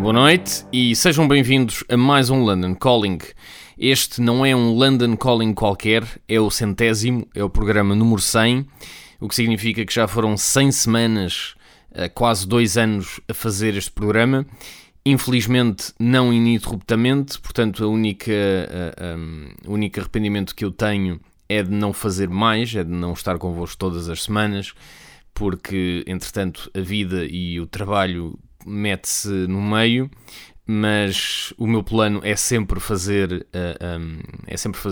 Boa noite e sejam bem-vindos a mais um London Calling. Este não é um London Calling qualquer, é o centésimo, é o programa número 100, o que significa que já foram 100 semanas, eh, quase dois anos a fazer este programa. Infelizmente, não ininterruptamente, portanto, eh, um, o único arrependimento que eu tenho é de não fazer mais, é de não estar convosco todas as semanas, porque, entretanto, a vida e o trabalho mete-se no meio, mas o meu plano é sempre fazer, uh, um, é sempre fazer